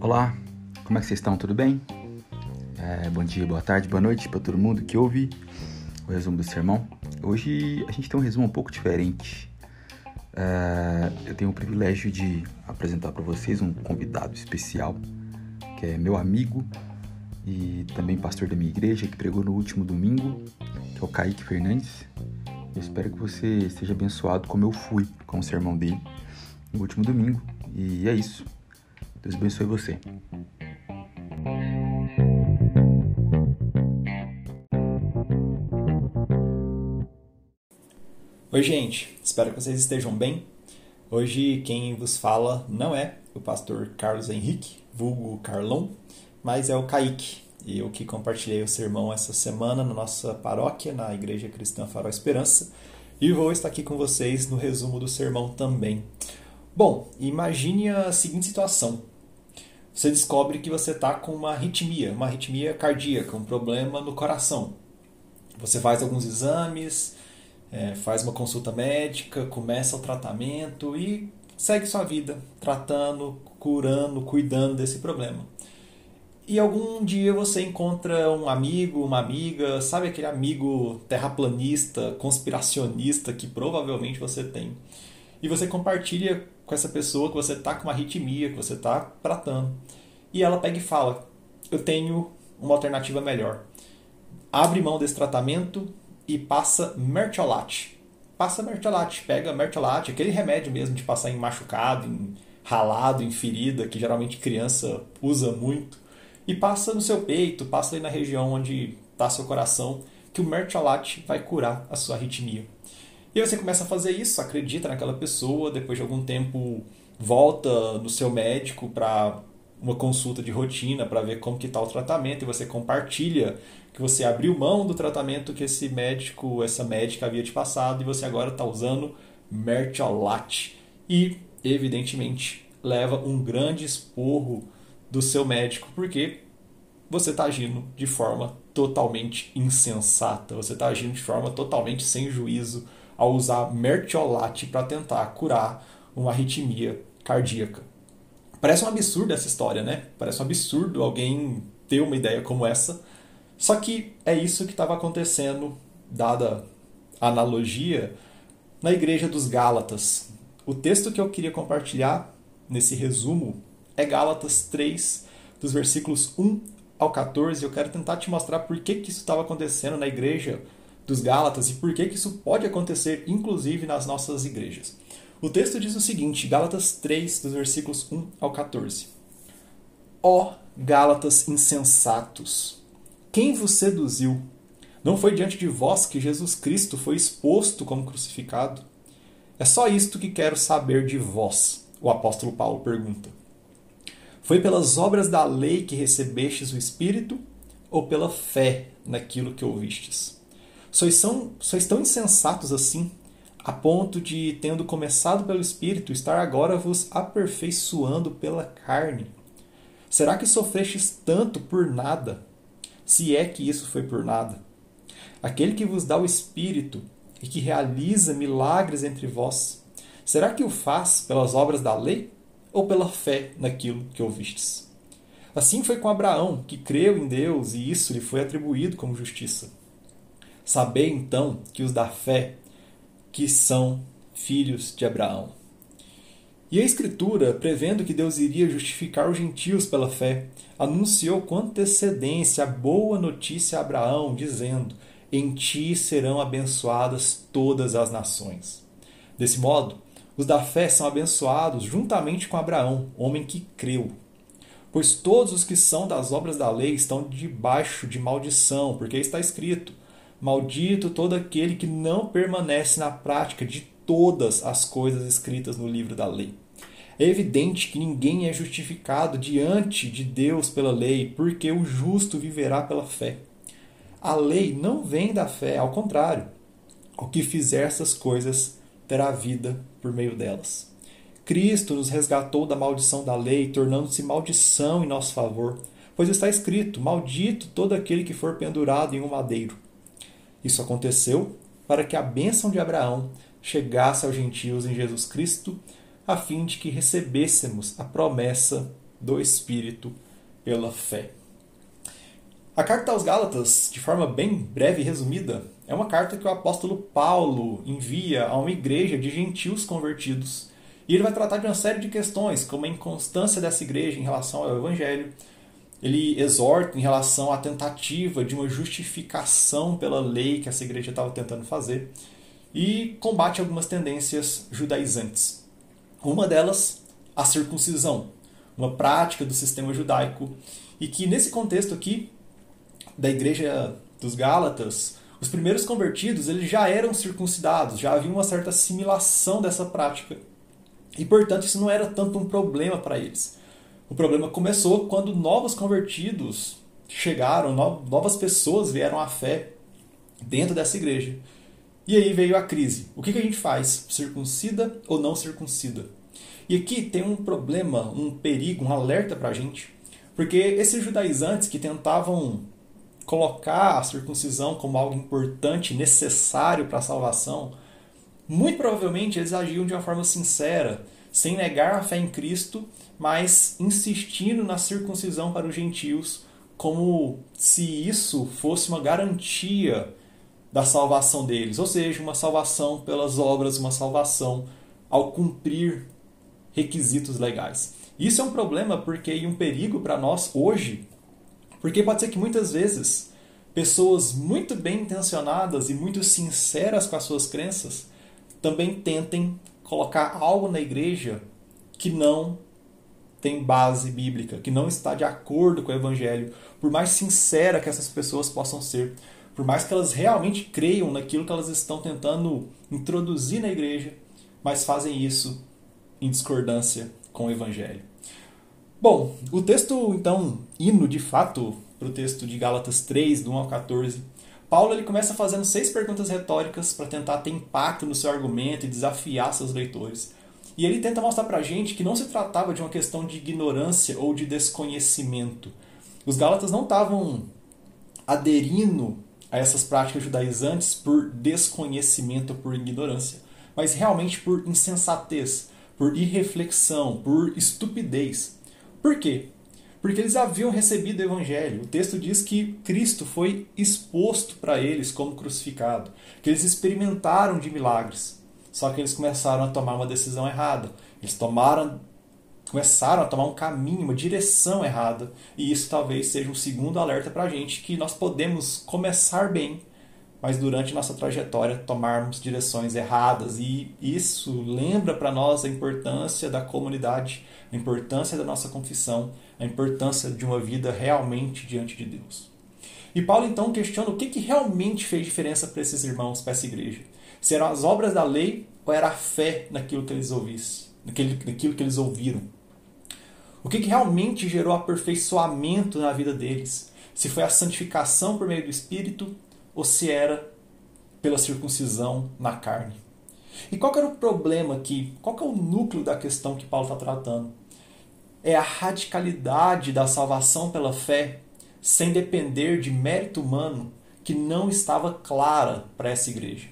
Olá, como é que vocês estão? Tudo bem? É, bom dia, boa tarde, boa noite para todo mundo que ouve o resumo do sermão. Hoje a gente tem um resumo um pouco diferente. É, eu tenho o privilégio de apresentar para vocês um convidado especial, que é meu amigo e também pastor da minha igreja, que pregou no último domingo, que é o Kaique Fernandes. Eu espero que você seja abençoado como eu fui com o sermão dele no último domingo. E é isso. Deus abençoe você. Oi, gente. Espero que vocês estejam bem. Hoje quem vos fala não é o pastor Carlos Henrique, vulgo Carlon, mas é o Kaique. E eu que compartilhei o sermão essa semana na nossa paróquia, na Igreja Cristã Farol Esperança, e vou estar aqui com vocês no resumo do sermão também. Bom, imagine a seguinte situação. Você descobre que você está com uma arritmia, uma arritmia cardíaca, um problema no coração. Você faz alguns exames, é, faz uma consulta médica, começa o tratamento e segue sua vida, tratando, curando, cuidando desse problema. E algum dia você encontra um amigo, uma amiga, sabe aquele amigo terraplanista, conspiracionista que provavelmente você tem. E você compartilha com essa pessoa que você está com uma arritmia, que você está tratando. E ela pega e fala: Eu tenho uma alternativa melhor. Abre mão desse tratamento e passa mertiolate. Passa mertiolate, pega mertiolate, aquele remédio mesmo de passar em machucado, em ralado, em ferida, que geralmente criança usa muito, e passa no seu peito, passa ali na região onde está seu coração, que o mertiolate vai curar a sua arritmia. E você começa a fazer isso, acredita naquela pessoa, depois de algum tempo volta no seu médico para uma consulta de rotina para ver como que está o tratamento e você compartilha que você abriu mão do tratamento que esse médico, essa médica havia te passado e você agora está usando Mertiolate e evidentemente leva um grande esporro do seu médico porque você está agindo de forma totalmente insensata, você está agindo de forma totalmente sem juízo ao usar mertiolate para tentar curar uma arritmia cardíaca. Parece um absurdo essa história, né? Parece um absurdo alguém ter uma ideia como essa. Só que é isso que estava acontecendo, dada a analogia, na igreja dos Gálatas. O texto que eu queria compartilhar nesse resumo é Gálatas 3, dos versículos 1 ao 14. Eu quero tentar te mostrar por que, que isso estava acontecendo na igreja dos Gálatas e por que, que isso pode acontecer, inclusive, nas nossas igrejas. O texto diz o seguinte, Gálatas 3, dos versículos 1 ao 14. Ó Gálatas insensatos, quem vos seduziu? Não foi diante de vós que Jesus Cristo foi exposto como crucificado? É só isto que quero saber de vós, o apóstolo Paulo pergunta. Foi pelas obras da lei que recebestes o Espírito ou pela fé naquilo que ouvistes? Sois, são, sois tão insensatos assim, a ponto de, tendo começado pelo Espírito, estar agora vos aperfeiçoando pela carne. Será que sofrestes tanto por nada? Se é que isso foi por nada. Aquele que vos dá o Espírito e que realiza milagres entre vós, será que o faz pelas obras da lei ou pela fé naquilo que ouvistes? Assim foi com Abraão, que creu em Deus e isso lhe foi atribuído como justiça. Sabei então que os da fé, que são filhos de Abraão. E a Escritura, prevendo que Deus iria justificar os gentios pela fé, anunciou com antecedência a boa notícia a Abraão, dizendo: Em ti serão abençoadas todas as nações. Desse modo, os da fé são abençoados juntamente com Abraão, homem que creu. Pois todos os que são das obras da lei estão debaixo de maldição, porque está escrito: Maldito todo aquele que não permanece na prática de todas as coisas escritas no livro da lei. É evidente que ninguém é justificado diante de Deus pela lei, porque o justo viverá pela fé. A lei não vem da fé, ao contrário. O que fizer essas coisas terá vida por meio delas. Cristo nos resgatou da maldição da lei, tornando-se maldição em nosso favor, pois está escrito: Maldito todo aquele que for pendurado em um madeiro. Isso aconteceu para que a bênção de Abraão chegasse aos gentios em Jesus Cristo, a fim de que recebêssemos a promessa do Espírito pela fé. A carta aos Gálatas, de forma bem breve e resumida, é uma carta que o apóstolo Paulo envia a uma igreja de gentios convertidos. E ele vai tratar de uma série de questões, como a inconstância dessa igreja em relação ao evangelho. Ele exorta em relação à tentativa de uma justificação pela lei que essa igreja estava tentando fazer e combate algumas tendências judaizantes. Uma delas, a circuncisão, uma prática do sistema judaico, e que nesse contexto aqui da igreja dos Gálatas, os primeiros convertidos eles já eram circuncidados, já havia uma certa assimilação dessa prática. E portanto isso não era tanto um problema para eles. O problema começou quando novos convertidos chegaram, novas pessoas vieram à fé dentro dessa igreja. E aí veio a crise. O que, que a gente faz? Circuncida ou não circuncida? E aqui tem um problema, um perigo, um alerta para a gente. Porque esses judaizantes que tentavam colocar a circuncisão como algo importante, necessário para a salvação, muito provavelmente eles agiam de uma forma sincera, sem negar a fé em Cristo, mas insistindo na circuncisão para os gentios, como se isso fosse uma garantia da salvação deles, ou seja, uma salvação pelas obras, uma salvação ao cumprir requisitos legais. Isso é um problema porque e um perigo para nós hoje, porque pode ser que muitas vezes pessoas muito bem intencionadas e muito sinceras com as suas crenças também tentem colocar algo na igreja que não tem base bíblica, que não está de acordo com o evangelho, por mais sincera que essas pessoas possam ser, por mais que elas realmente creiam naquilo que elas estão tentando introduzir na igreja, mas fazem isso em discordância com o evangelho. Bom, o texto, então, hino de fato para o texto de Gálatas 3, do 1 ao 14, Paulo ele começa fazendo seis perguntas retóricas para tentar ter impacto no seu argumento e desafiar seus leitores. E ele tenta mostrar para a gente que não se tratava de uma questão de ignorância ou de desconhecimento. Os Gálatas não estavam aderindo a essas práticas judaizantes por desconhecimento ou por ignorância, mas realmente por insensatez, por irreflexão, por estupidez. Por quê? Porque eles haviam recebido o evangelho. O texto diz que Cristo foi exposto para eles como crucificado, que eles experimentaram de milagres. Só que eles começaram a tomar uma decisão errada. Eles tomaram começaram a tomar um caminho, uma direção errada. E isso talvez seja um segundo alerta para a gente que nós podemos começar bem, mas durante nossa trajetória tomarmos direções erradas. E isso lembra para nós a importância da comunidade, a importância da nossa confissão, a importância de uma vida realmente diante de Deus. E Paulo então questiona o que, que realmente fez diferença para esses irmãos, para essa igreja. Se eram as obras da lei ou era a fé naquilo que eles ouvissem, naquilo, naquilo que eles ouviram. O que, que realmente gerou aperfeiçoamento na vida deles? Se foi a santificação por meio do Espírito ou se era pela circuncisão na carne. E qual era o problema aqui? Qual é o núcleo da questão que Paulo está tratando? É a radicalidade da salvação pela fé, sem depender de mérito humano, que não estava clara para essa igreja.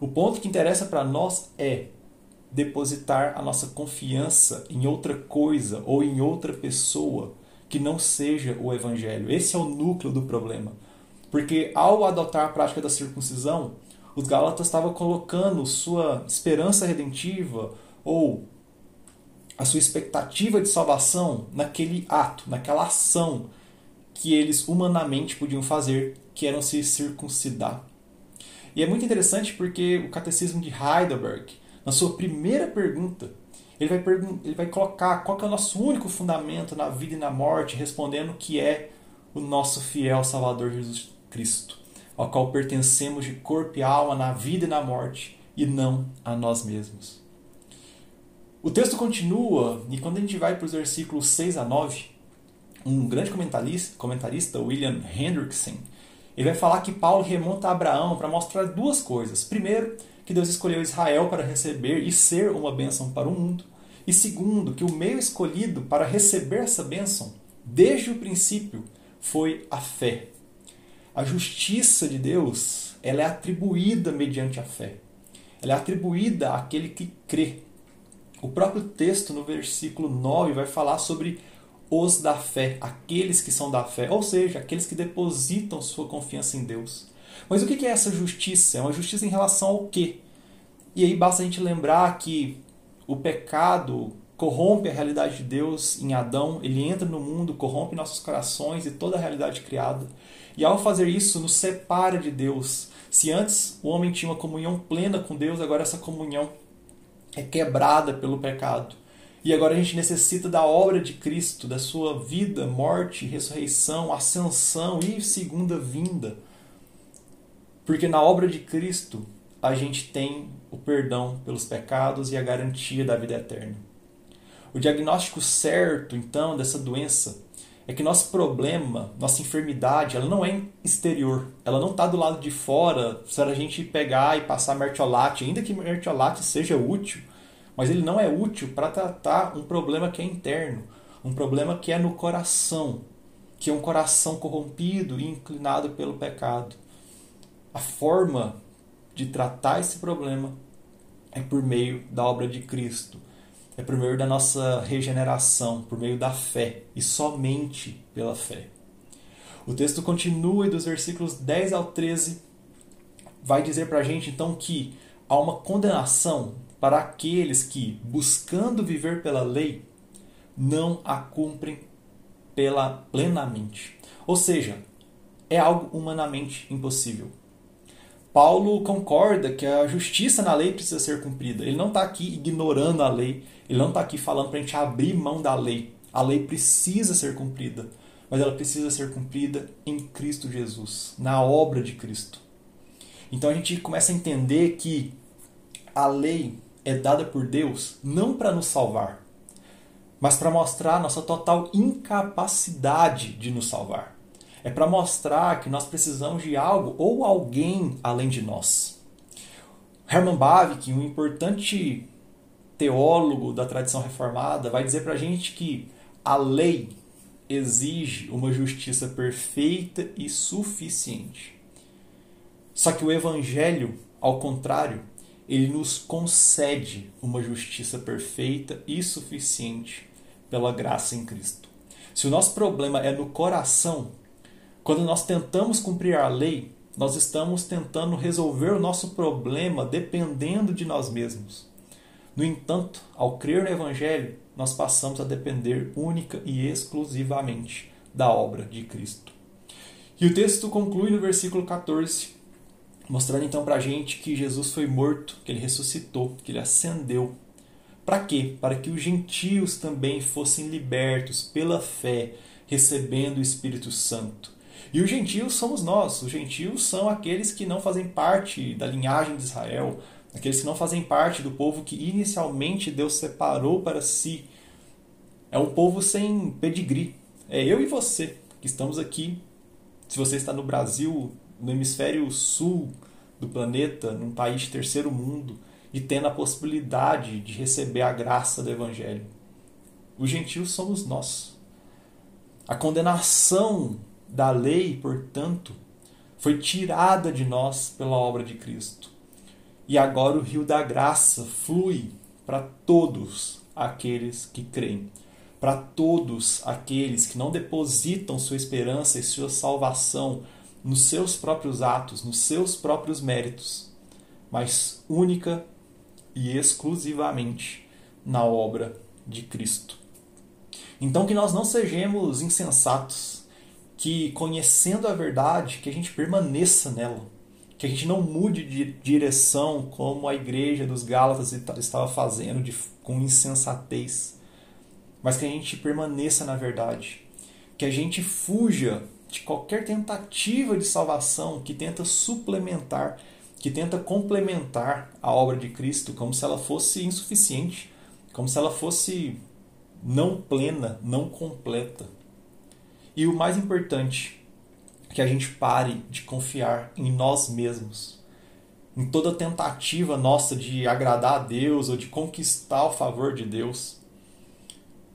O ponto que interessa para nós é depositar a nossa confiança em outra coisa ou em outra pessoa que não seja o Evangelho. Esse é o núcleo do problema. Porque ao adotar a prática da circuncisão, os Gálatas estavam colocando sua esperança redentiva ou a sua expectativa de salvação naquele ato, naquela ação que eles humanamente podiam fazer, que eram se circuncidar. E é muito interessante porque o Catecismo de Heidelberg, na sua primeira pergunta, ele vai, ele vai colocar qual é o nosso único fundamento na vida e na morte, respondendo que é o nosso fiel Salvador Jesus Cristo, ao qual pertencemos de corpo e alma na vida e na morte, e não a nós mesmos. O texto continua, e quando a gente vai para os versículos 6 a 9, um grande comentarista, comentarista William Hendrickson, ele vai falar que Paulo remonta a Abraão para mostrar duas coisas. Primeiro, que Deus escolheu Israel para receber e ser uma bênção para o mundo. E segundo, que o meio escolhido para receber essa bênção, desde o princípio, foi a fé. A justiça de Deus ela é atribuída mediante a fé. ela é atribuída àquele que crê. O próprio texto, no versículo 9, vai falar sobre os da fé, aqueles que são da fé, ou seja, aqueles que depositam sua confiança em Deus. Mas o que é essa justiça? É uma justiça em relação ao quê? E aí basta a gente lembrar que o pecado corrompe a realidade de Deus em Adão, ele entra no mundo, corrompe nossos corações e toda a realidade criada. E ao fazer isso, nos separa de Deus. Se antes o homem tinha uma comunhão plena com Deus, agora essa comunhão é quebrada pelo pecado. E agora a gente necessita da obra de Cristo, da sua vida, morte, ressurreição, ascensão e segunda vinda. Porque na obra de Cristo a gente tem o perdão pelos pecados e a garantia da vida eterna. O diagnóstico certo, então, dessa doença é que nosso problema, nossa enfermidade, ela não é exterior, ela não está do lado de fora, se a gente pegar e passar mertiolate, ainda que mertiolate seja útil, mas ele não é útil para tratar um problema que é interno, um problema que é no coração, que é um coração corrompido e inclinado pelo pecado. A forma de tratar esse problema é por meio da obra de Cristo, é por meio da nossa regeneração, por meio da fé e somente pela fé. O texto continua e dos versículos 10 ao 13 vai dizer para a gente então que há uma condenação para aqueles que, buscando viver pela lei, não a cumprem pela plenamente. Ou seja, é algo humanamente impossível. Paulo concorda que a justiça na lei precisa ser cumprida. Ele não está aqui ignorando a lei, ele não está aqui falando para a gente abrir mão da lei. A lei precisa ser cumprida, mas ela precisa ser cumprida em Cristo Jesus, na obra de Cristo. Então a gente começa a entender que a lei é dada por Deus não para nos salvar, mas para mostrar nossa total incapacidade de nos salvar. É para mostrar que nós precisamos de algo ou alguém além de nós. Herman Bavinck, um importante teólogo da tradição reformada, vai dizer para a gente que a lei exige uma justiça perfeita e suficiente. Só que o Evangelho, ao contrário, ele nos concede uma justiça perfeita e suficiente pela graça em Cristo. Se o nosso problema é no coração, quando nós tentamos cumprir a lei, nós estamos tentando resolver o nosso problema dependendo de nós mesmos. No entanto, ao crer no Evangelho, nós passamos a depender única e exclusivamente da obra de Cristo. E o texto conclui no versículo 14, mostrando então para a gente que Jesus foi morto, que ele ressuscitou, que ele ascendeu. Para quê? Para que os gentios também fossem libertos pela fé, recebendo o Espírito Santo. E os gentios somos nós. Os gentios são aqueles que não fazem parte da linhagem de Israel, aqueles que não fazem parte do povo que inicialmente Deus separou para si. É um povo sem pedigree. É eu e você que estamos aqui. Se você está no Brasil, no hemisfério sul do planeta, num país de terceiro mundo, e tendo a possibilidade de receber a graça do Evangelho. Os gentios somos nós. A condenação da lei, portanto, foi tirada de nós pela obra de Cristo. E agora o rio da graça flui para todos aqueles que creem, para todos aqueles que não depositam sua esperança e sua salvação nos seus próprios atos, nos seus próprios méritos, mas única e exclusivamente na obra de Cristo. Então que nós não sejamos insensatos, que conhecendo a verdade, que a gente permaneça nela. Que a gente não mude de direção como a igreja dos Gálatas estava fazendo de, com insensatez, mas que a gente permaneça na verdade, que a gente fuja de qualquer tentativa de salvação que tenta suplementar, que tenta complementar a obra de Cristo como se ela fosse insuficiente, como se ela fosse não plena, não completa. E o mais importante, que a gente pare de confiar em nós mesmos. Em toda tentativa nossa de agradar a Deus ou de conquistar o favor de Deus.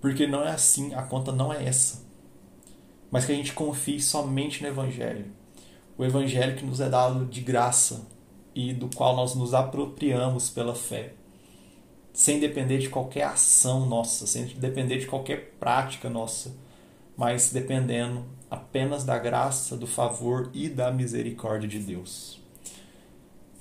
Porque não é assim, a conta não é essa. Mas que a gente confie somente no Evangelho. O Evangelho que nos é dado de graça e do qual nós nos apropriamos pela fé, sem depender de qualquer ação nossa, sem depender de qualquer prática nossa, mas dependendo apenas da graça, do favor e da misericórdia de Deus.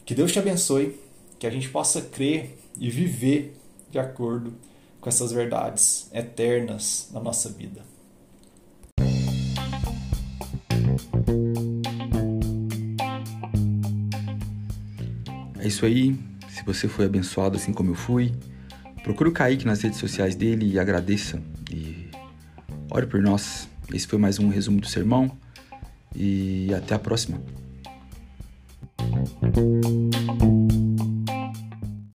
Que Deus te abençoe, que a gente possa crer e viver de acordo com essas verdades eternas na nossa vida. É isso aí. Se você foi abençoado assim como eu fui, procure o Kaique nas redes sociais dele e agradeça. E ore por nós. Esse foi mais um resumo do sermão. E até a próxima.